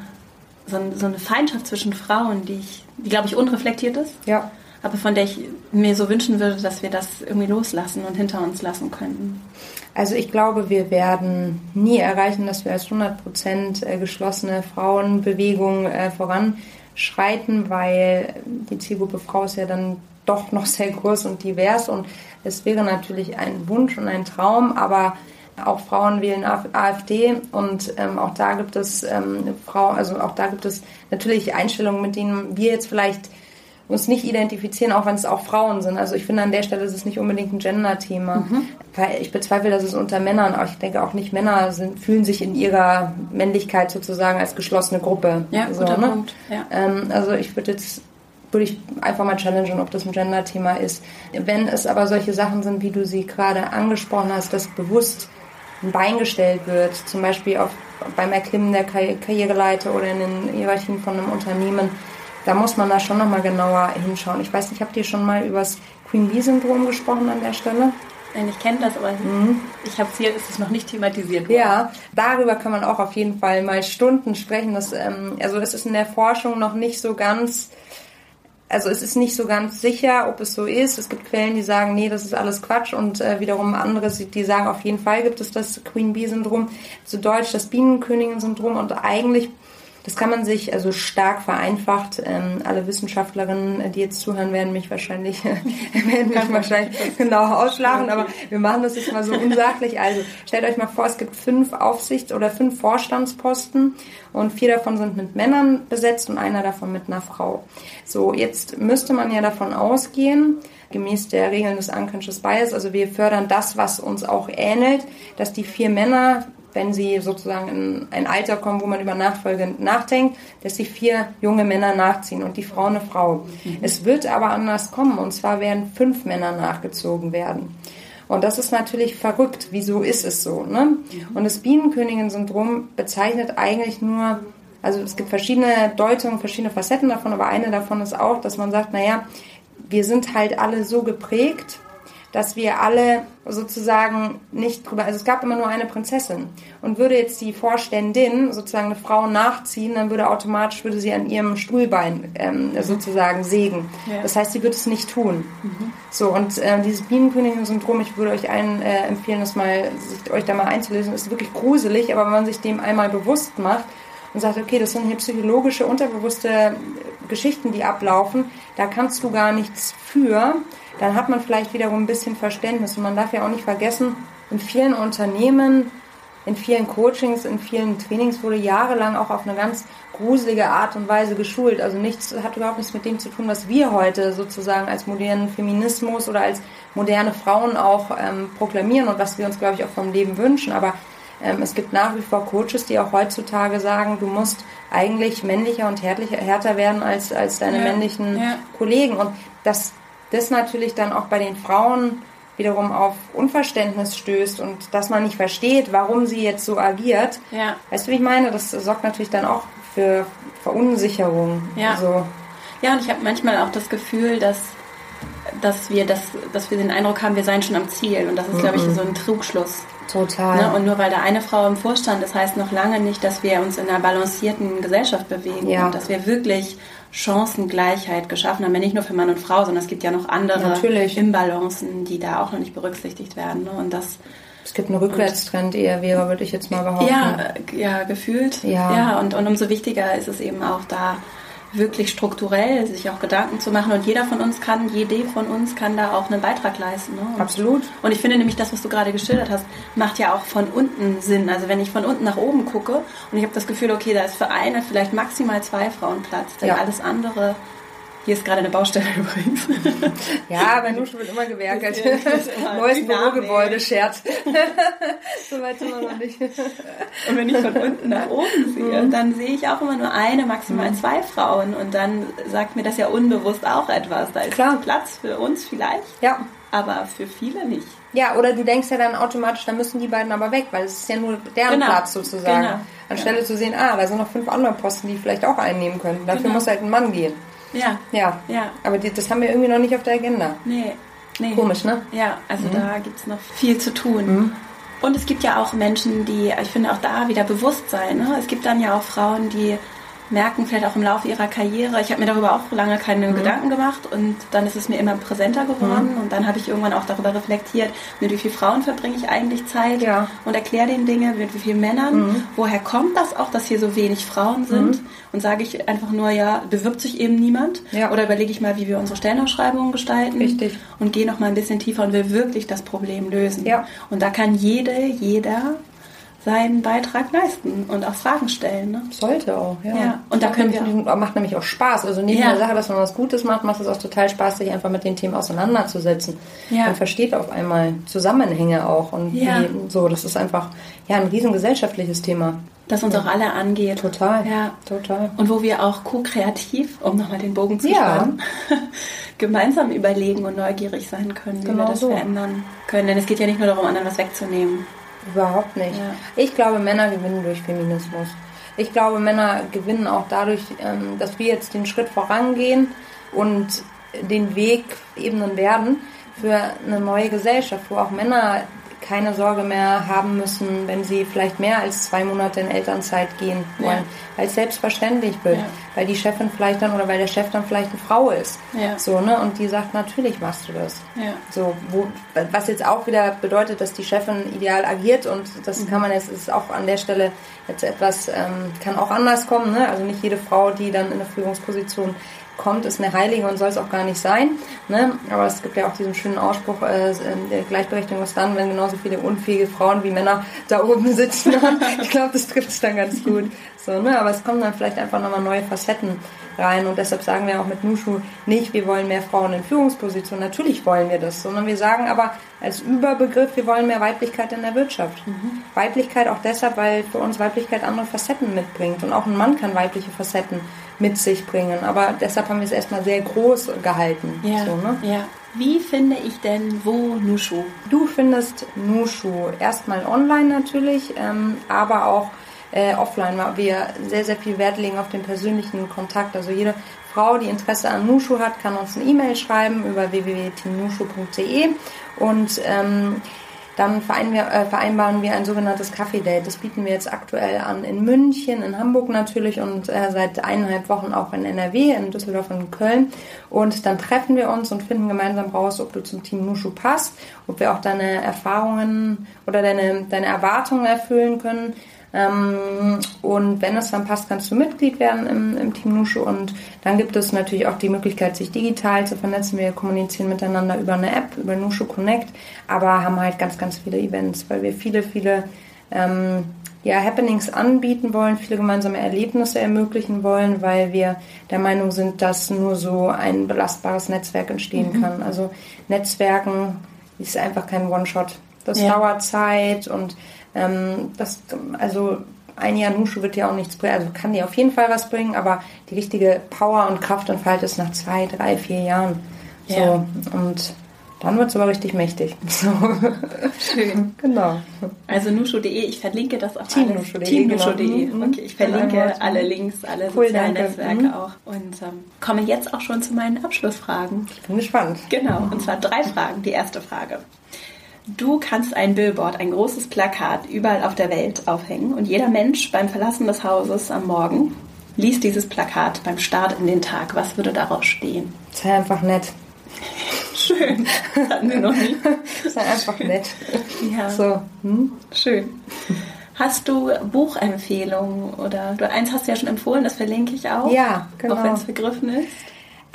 so, so, eine Feindschaft zwischen Frauen, die ich, die glaube ich unreflektiert ist. Ja. Aber von der ich mir so wünschen würde, dass wir das irgendwie loslassen und hinter uns lassen könnten. Also ich glaube, wir werden nie erreichen, dass wir als 100% äh, geschlossene Frauenbewegung äh, voranschreiten, weil die Zielgruppe Frau ist ja dann doch noch sehr groß und divers und es wäre natürlich ein Wunsch und ein Traum, aber auch Frauen wählen AfD und ähm, auch da gibt es ähm, Frau, also auch da gibt es natürlich Einstellungen, mit denen wir jetzt vielleicht uns nicht identifizieren, auch wenn es auch Frauen sind. Also ich finde an der Stelle ist es nicht unbedingt ein Gender-Thema. Mhm. Weil ich bezweifle, dass es unter Männern, aber ich denke auch nicht Männer sind, fühlen sich in ihrer Männlichkeit sozusagen als geschlossene Gruppe. Ja, so, guter ne? Punkt. Ja. Ähm, also ich würde jetzt würde ich einfach mal challengen, ob das ein Gender-Thema ist. Wenn es aber solche Sachen sind, wie du sie gerade angesprochen hast, dass bewusst ein Bein gestellt wird, zum Beispiel auf, beim Erklimmen der Karriereleiter oder in den Hierarchien von einem Unternehmen, da muss man da schon nochmal genauer hinschauen. Ich weiß nicht, habt ihr schon mal über das Queen Bee-Syndrom gesprochen an der Stelle? Nein, ich kenne das, aber mhm. ich habe es hier, ist es noch nicht thematisiert worden. Ja, darüber kann man auch auf jeden Fall mal Stunden sprechen. Das, ähm, also es ist in der Forschung noch nicht so ganz also es ist nicht so ganz sicher, ob es so ist. Es gibt Quellen, die sagen, nee, das ist alles Quatsch und äh, wiederum andere, die sagen, auf jeden Fall gibt es das Queen Bee Syndrom, zu Deutsch das Bienenkönigin Syndrom und eigentlich das kann man sich also stark vereinfacht. Ähm, alle Wissenschaftlerinnen, die jetzt zuhören, werden mich wahrscheinlich, werden mich wahrscheinlich genau ausschlagen, aber wir machen das jetzt mal so unsachlich. Also stellt euch mal vor, es gibt fünf Aufsichts- oder fünf Vorstandsposten und vier davon sind mit Männern besetzt und einer davon mit einer Frau. So, jetzt müsste man ja davon ausgehen, gemäß der Regeln des Unconscious Bias, also wir fördern das, was uns auch ähnelt, dass die vier Männer wenn sie sozusagen in ein Alter kommen, wo man über Nachfolge nachdenkt, dass die vier junge Männer nachziehen und die Frau eine Frau. Mhm. Es wird aber anders kommen und zwar werden fünf Männer nachgezogen werden. Und das ist natürlich verrückt. Wieso ist es so? Ne? Mhm. Und das Bienenkönigin-Syndrom bezeichnet eigentlich nur, also es gibt verschiedene Deutungen, verschiedene Facetten davon, aber eine davon ist auch, dass man sagt, naja, wir sind halt alle so geprägt, dass wir alle sozusagen nicht drüber, also es gab immer nur eine Prinzessin. Und würde jetzt die Vorständin sozusagen eine Frau nachziehen, dann würde automatisch, würde sie an ihrem Stuhlbein ähm, sozusagen sägen. Ja. Das heißt, sie würde es nicht tun. Mhm. So, und äh, dieses Bienenkönigin-Syndrom, ich würde euch allen äh, empfehlen, das mal, sich, euch da mal einzulesen, ist wirklich gruselig, aber wenn man sich dem einmal bewusst macht, und sagt, okay, das sind hier psychologische, unterbewusste Geschichten, die ablaufen, da kannst du gar nichts für dann hat man vielleicht wiederum ein bisschen Verständnis. Und man darf ja auch nicht vergessen, in vielen Unternehmen, in vielen Coachings, in vielen Trainings wurde jahrelang auch auf eine ganz gruselige Art und Weise geschult. Also nichts hat überhaupt nichts mit dem zu tun, was wir heute sozusagen als modernen Feminismus oder als moderne Frauen auch ähm, proklamieren und was wir uns, glaube ich, auch vom Leben wünschen. Aber ähm, es gibt nach wie vor Coaches, die auch heutzutage sagen, du musst eigentlich männlicher und härter werden als, als deine ja, männlichen ja. Kollegen. Und das das natürlich dann auch bei den Frauen wiederum auf Unverständnis stößt und dass man nicht versteht, warum sie jetzt so agiert. Ja. Weißt du, wie ich meine? Das sorgt natürlich dann auch für Verunsicherung. Ja, also, ja und ich habe manchmal auch das Gefühl, dass, dass, wir das, dass wir den Eindruck haben, wir seien schon am Ziel. Und das ist, mhm. glaube ich, so ein Trugschluss. Total. Ne? Und nur weil da eine Frau im Vorstand, das heißt noch lange nicht, dass wir uns in einer balancierten Gesellschaft bewegen ja. und dass wir wirklich Chancengleichheit geschaffen haben, ja nicht nur für Mann und Frau, sondern es gibt ja noch andere Natürlich. Imbalancen, die da auch noch nicht berücksichtigt werden. Ne? Und das es gibt einen Rückwärtstrend eher, wäre, würde ich jetzt mal behaupten. Ja, ja gefühlt. Ja. ja und, und umso wichtiger ist es eben auch da, wirklich strukturell sich auch Gedanken zu machen. Und jeder von uns kann, jede von uns kann da auch einen Beitrag leisten. Ne? Und, Absolut. Und ich finde nämlich, das, was du gerade geschildert hast, macht ja auch von unten Sinn. Also wenn ich von unten nach oben gucke und ich habe das Gefühl, okay, da ist für eine vielleicht maximal zwei Frauen Platz, denn ja. alles andere Hier ist gerade eine Baustelle übrigens. Ja, bei Nushu wird immer gewerkelt. Neues Bürogebäude, Scherz. so weit sind wir noch nicht. Und wenn ich von unten nach oben sehe, dann sehe ich auch immer nur eine, maximal zwei Frauen. Und dann sagt mir das ja unbewusst auch etwas. Da ist Klar. Platz für uns vielleicht, Ja. aber für viele nicht. Ja, oder du denkst ja dann automatisch, da müssen die beiden aber weg, weil es ist ja nur deren Genau. Platz sozusagen. Genau. Anstelle zu sehen, ah, da sind noch fünf andere Posten, die vielleicht auch einnehmen können. Dafür Genau. muss halt ein Mann gehen. Ja, Ja. Ja. Aber die, das haben wir irgendwie noch nicht auf der Agenda. nee. nee. Komisch, ne? Ja, also da gibt es noch viel zu tun. Und es gibt ja auch Menschen, die, ich finde auch da wieder Bewusstsein. Ne? Es gibt dann ja auch Frauen, die merken vielleicht auch im Laufe ihrer Karriere, ich habe mir darüber auch lange keine Mhm. Gedanken gemacht und dann ist es mir immer präsenter geworden und dann habe ich irgendwann auch darüber reflektiert, mit wie vielen Frauen verbringe ich eigentlich Zeit Ja. Mhm. und erkläre denen Dinge, mit wie vielen Männern, woher kommt das auch, dass hier so wenig Frauen sind und sage ich einfach nur, ja, bewirbt sich eben niemand Ja. oder überlege ich mal, wie wir unsere Stellenausschreibungen gestalten Richtig. und gehe noch mal ein bisschen tiefer und will wirklich das Problem lösen. Ja. Und da kann jede, jeder seinen Beitrag leisten und auch Fragen stellen. Ne? Sollte auch, ja. Ja, und da können wir nämlich- macht nämlich auch Spaß. Also neben Ja. der Sache, dass man was Gutes macht, macht es auch total Spaß, sich einfach mit den Themen auseinanderzusetzen. Ja. Man versteht auf einmal Zusammenhänge auch und Ja. wie, so. Das ist einfach ja ein riesen gesellschaftliches Thema. Das uns auch alle angeht. Total. Ja. Total. Und wo wir auch co-kreativ, um nochmal den Bogen zu Ja. spannen, gemeinsam überlegen und neugierig sein können, wie Genau wir das so. verändern können. Denn es geht ja nicht nur darum, anderen was wegzunehmen. Überhaupt nicht. Ja. Ich glaube, Männer gewinnen durch Feminismus. Ich glaube, Männer gewinnen auch dadurch, ähm, dass wir jetzt den Schritt vorangehen und den Weg ebnen werden für eine neue Gesellschaft, wo auch Männer keine Sorge mehr haben müssen, wenn sie vielleicht mehr als zwei Monate in Elternzeit gehen wollen, Ja. weil es selbstverständlich wird, Ja. weil die Chefin vielleicht dann oder weil der Chef dann vielleicht eine Frau ist, Ja. so ne und die sagt natürlich machst du das, so, wo, was jetzt auch wieder bedeutet, dass die Chefin ideal agiert und das kann man jetzt, ist auch an der Stelle jetzt etwas, ähm, kann auch anders kommen, ne? Also nicht jede Frau, die dann in eine Führungsposition kommt, ist eine Heilige und soll es auch gar nicht sein, ne? Aber es gibt ja auch diesen schönen Ausspruch, äh, der Gleichberechtigung ist dann, wenn genauso viele unfähige Frauen wie Männer da oben sitzen. ich glaube, das trifft es dann ganz gut. So, ne? Aber es kommen dann vielleicht einfach nochmal neue Facetten rein und deshalb sagen wir auch mit Nushu nicht, wir wollen mehr Frauen in Führungspositionen. Natürlich wollen wir das, sondern wir sagen aber als Überbegriff, wir wollen mehr Weiblichkeit in der Wirtschaft. Weiblichkeit auch deshalb, weil für uns Weiblichkeit andere Facetten mitbringt und auch ein Mann kann weibliche Facetten mit sich bringen. Aber deshalb haben wir es erstmal sehr groß gehalten. Ja. So, ne? ja. Wie finde ich denn wo Nushu? Du findest Nushu erstmal online natürlich, ähm, aber auch äh, offline, weil wir sehr, sehr viel Wert legen auf den persönlichen Kontakt. Also jede Frau, die Interesse an Nushu hat, kann uns eine E-Mail schreiben über www.teamnushu.de und ähm, dann vereinbaren wir, äh, vereinbaren wir ein sogenanntes Kaffee-Date. Das bieten wir jetzt aktuell an in München, in Hamburg natürlich und äh, seit eineinhalb Wochen auch in NRW, in Düsseldorf und in Köln. Und dann treffen wir uns und finden gemeinsam raus, ob du zum Team Nushu passt, ob wir auch deine Erfahrungen oder deine, deine Erwartungen erfüllen können. Ähm, und wenn es dann passt, kannst du Mitglied werden im, im Team Nushu. Und dann gibt es natürlich auch die Möglichkeit, sich digital zu vernetzen. Wir kommunizieren miteinander über eine App, über Nushu Connect, aber haben halt ganz, ganz viele Events, weil wir viele, viele ähm, ja, Happenings anbieten wollen, viele gemeinsame Erlebnisse ermöglichen wollen, weil wir der Meinung sind, dass nur so ein belastbares Netzwerk entstehen kann. Also Netzwerken ist einfach kein One-Shot. Das Ja. dauert Zeit und ähm, das, also ein Jahr Nushu wird ja auch nichts bringen, also kann dir auf jeden Fall was bringen, aber die richtige Power und Kraft entfaltet es nach zwei, drei, vier Jahren. So, Ja. und dann wird es aber richtig mächtig. So. Schön. genau. Also nushu.de, ich verlinke das auch Teamnushu.de, alles. Teamnushu.de. genau. Mhm. Okay, ich verlinke alle Links, alle Cool, sozialen danke. Netzwerke Mhm. auch. Und ähm, komme jetzt auch schon zu meinen Abschlussfragen. Ich bin gespannt. Genau, und zwar drei Fragen. Die erste Frage. Du kannst ein Billboard, ein großes Plakat überall auf der Welt aufhängen und jeder Mensch beim Verlassen des Hauses am Morgen liest dieses Plakat beim Start in den Tag. Was würde daraus stehen? Sei einfach nett. Schön. Das hatten wir noch nie. Sei einfach nett. Ja, So. Hm? schön. Hast du Buchempfehlungen oder du eins hast du ja schon empfohlen, das verlinke ich auch. Ja, genau. Auch wenn es vergriffen ist.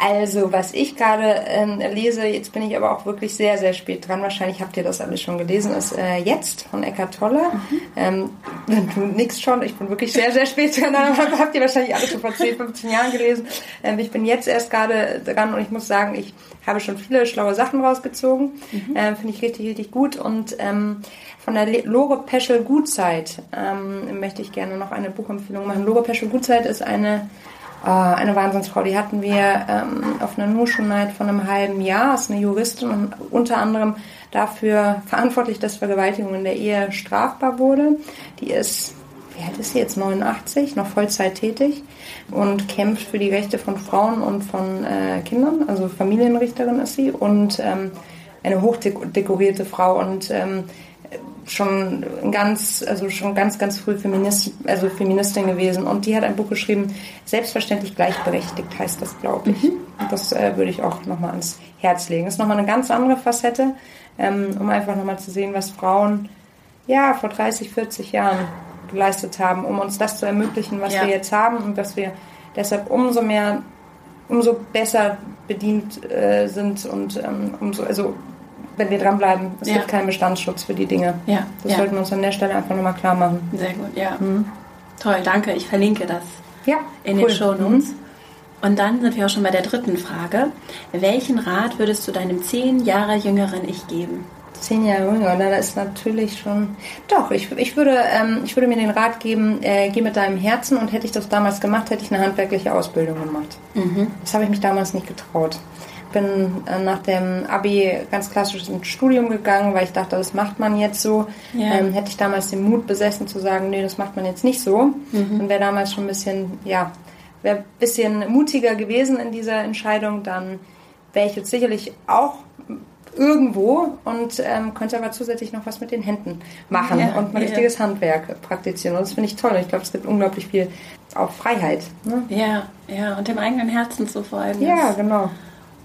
Also, was ich gerade ähm, lese, jetzt bin ich aber auch wirklich sehr, sehr spät dran. Wahrscheinlich habt ihr das alles schon gelesen, ist äh, Jetzt von Eckhart Tolle. Mhm. Ähm, du nix schon, ich bin wirklich sehr, sehr spät dran. Habt ihr wahrscheinlich alles schon vor 10, 15 Jahren gelesen. Ähm, ich bin jetzt erst gerade dran und ich muss sagen, ich habe schon viele schlaue Sachen rausgezogen. Mhm. Ähm, Finde ich richtig, richtig gut. Und ähm, von der Lore Peschel Gutzeit ähm, möchte ich gerne noch eine Buchempfehlung machen. Lore Peschel Gutzeit ist eine eine Wahnsinnsfrau, die hatten wir ähm, auf einer Nushu Night von einem halben Jahr, ist eine Juristin und unter anderem dafür verantwortlich, dass Vergewaltigung in der Ehe strafbar wurde. Die ist, wie alt ist sie jetzt, 89, noch Vollzeit tätig und kämpft für die Rechte von Frauen und von äh, Kindern, also Familienrichterin ist sie und ähm, eine hochdekorierte Frau und ähm, schon ganz, also schon ganz, ganz früh Feminist, also Feministin gewesen und die hat ein Buch geschrieben, Selbstverständlich gleichberechtigt heißt das, glaube ich. Mhm. Das äh, würde ich auch nochmal ans Herz legen. Das ist nochmal eine ganz andere Facette, ähm, um einfach nochmal zu sehen, was Frauen ja vor 30, 40 Jahren geleistet haben, um uns das zu ermöglichen, was ja. wir jetzt haben und dass wir deshalb umso mehr, umso besser bedient äh, sind und ähm, umso, also wenn wir dranbleiben. Es ja. gibt keinen Bestandsschutz für die Dinge. Ja. Das ja. sollten wir uns an der Stelle einfach nochmal klar machen. Sehr gut, ja. Mhm. Toll, danke. Ich verlinke das ja, in cool. den Show Notes. Mhm. Und dann sind wir auch schon bei der dritten Frage. Welchen Rat würdest du deinem zehn Jahre jüngeren Ich geben? Zehn Jahre jünger, da ist natürlich schon. Doch, ich, ich, würde, ähm, ich würde mir den Rat geben, äh, geh mit deinem Herzen und hätte ich das damals gemacht, hätte ich eine handwerkliche Ausbildung gemacht. Mhm. Das habe ich mich damals nicht getraut bin äh, nach dem Abi ganz klassisch ins Studium gegangen, weil ich dachte, das macht man jetzt so. Ja. Ähm, hätte ich damals den Mut besessen zu sagen, nee, das macht man jetzt nicht so. Mhm. Und wäre damals schon ein bisschen, ja, wäre ein bisschen mutiger gewesen in dieser Entscheidung, dann wäre ich jetzt sicherlich auch irgendwo und ähm, könnte aber zusätzlich noch was mit den Händen machen ja, und ein ja, richtiges Handwerk praktizieren. Und das finde ich toll. Ich glaube, es gibt unglaublich viel auch Freiheit. Ne? Ja, ja, und dem eigenen Herzen zu folgen. Ja, genau.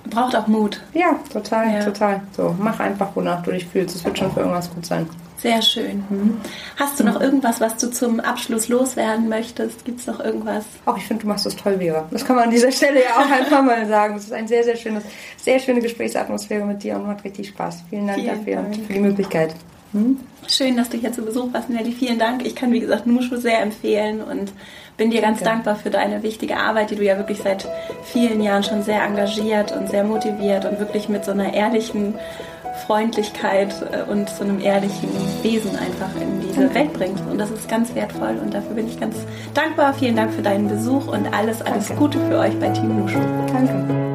Braucht auch Mut. Ja, total, ja. total. So, mach einfach, wonach du dich fühlst. Es wird schon für irgendwas gut sein. Sehr schön. Mhm. Hast du noch irgendwas, was du zum Abschluss loswerden möchtest? Gibt es noch irgendwas? Auch ich finde, du machst das toll, Vera. Das kann man an dieser Stelle ja auch einfach mal sagen. Es ist ein sehr, sehr schönes, sehr schöne Gesprächsatmosphäre mit dir und macht richtig Spaß. Vielen Dank Vielen dafür Dank. und für die Möglichkeit. Hm? Schön, dass du hier zu Besuch warst, Nelly. Vielen Dank. Ich kann, wie gesagt, Nushu sehr empfehlen und bin dir ganz Danke. dankbar für deine wichtige Arbeit, die du ja wirklich seit vielen Jahren schon sehr engagiert und sehr motiviert und wirklich mit so einer ehrlichen Freundlichkeit äh, und so einem ehrlichen Wesen einfach in diese Danke. Welt bringst. Und das ist ganz wertvoll und dafür bin ich ganz dankbar. Vielen Dank für deinen Besuch und alles, alles Danke. Gute für euch bei Team Nushu. Danke.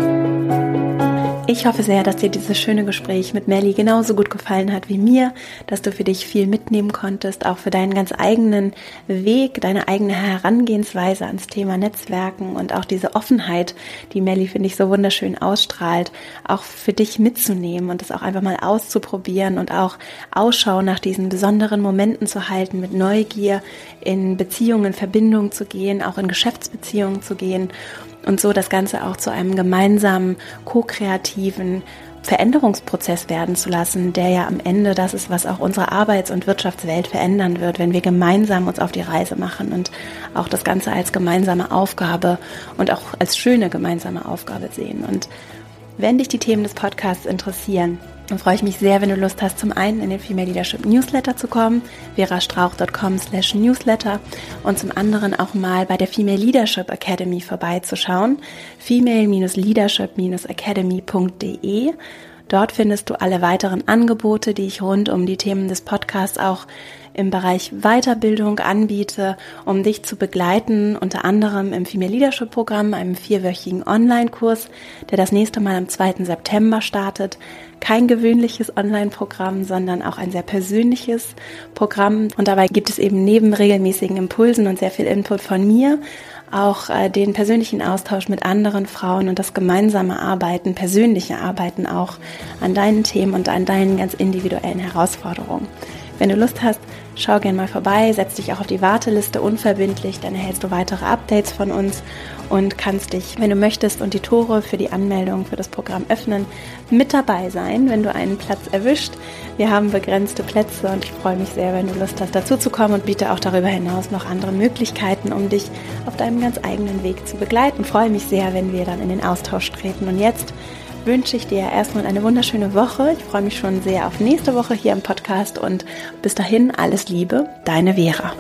Ich hoffe sehr, dass dir dieses schöne Gespräch mit Melly genauso gut gefallen hat wie mir, dass du für dich viel mitnehmen konntest, auch für deinen ganz eigenen Weg, deine eigene Herangehensweise ans Thema Netzwerken und auch diese Offenheit, die Melly, finde ich, so wunderschön ausstrahlt, auch für dich mitzunehmen und das auch einfach mal auszuprobieren und auch Ausschau nach diesen besonderen Momenten zu halten, mit Neugier in Beziehungen, in Verbindung zu gehen, auch in Geschäftsbeziehungen zu gehen und so das Ganze auch zu einem gemeinsamen, ko-kreativen Veränderungsprozess werden zu lassen, der ja am Ende das ist, was auch unsere Arbeits- und Wirtschaftswelt verändern wird, wenn wir gemeinsam uns auf die Reise machen und auch das Ganze als gemeinsame Aufgabe und auch als schöne gemeinsame Aufgabe sehen. Und wenn dich die Themen des Podcasts interessieren, dann freue ich mich sehr, wenn du Lust hast, zum einen in den Female Leadership Newsletter zu kommen, verastrauch.com slash newsletter und zum anderen auch mal bei der Female Leadership Academy vorbeizuschauen, female-leadership-academy.de. Dort findest du alle weiteren Angebote, die ich rund um die Themen des Podcasts auch im Bereich Weiterbildung anbiete, um dich zu begleiten, unter anderem im Female Leadership Programm, einem vierwöchigen Online-Kurs, der das nächste Mal am 2. September startet. Kein gewöhnliches Online-Programm, sondern auch ein sehr persönliches Programm. Und dabei gibt es eben neben regelmäßigen Impulsen und sehr viel Input von mir auch äh, den persönlichen Austausch mit anderen Frauen und das gemeinsame Arbeiten, persönliche Arbeiten auch an deinen Themen und an deinen ganz individuellen Herausforderungen. Wenn du Lust hast, schau gerne mal vorbei, setz dich auch auf die Warteliste unverbindlich, dann erhältst du weitere Updates von uns und kannst dich, wenn du möchtest und die Tore für die Anmeldung für das Programm öffnen, mit dabei sein, wenn du einen Platz erwischt. Wir haben begrenzte Plätze und ich freue mich sehr, wenn du Lust hast, dazu zu kommen und biete auch darüber hinaus noch andere Möglichkeiten, um dich auf deinem ganz eigenen Weg zu begleiten. Ich freue mich sehr, wenn wir dann in den Austausch treten. Und jetzt wünsche ich dir erstmal eine wunderschöne Woche. Ich freue mich schon sehr auf nächste Woche hier im Podcast und bis dahin alles Liebe, deine Vera.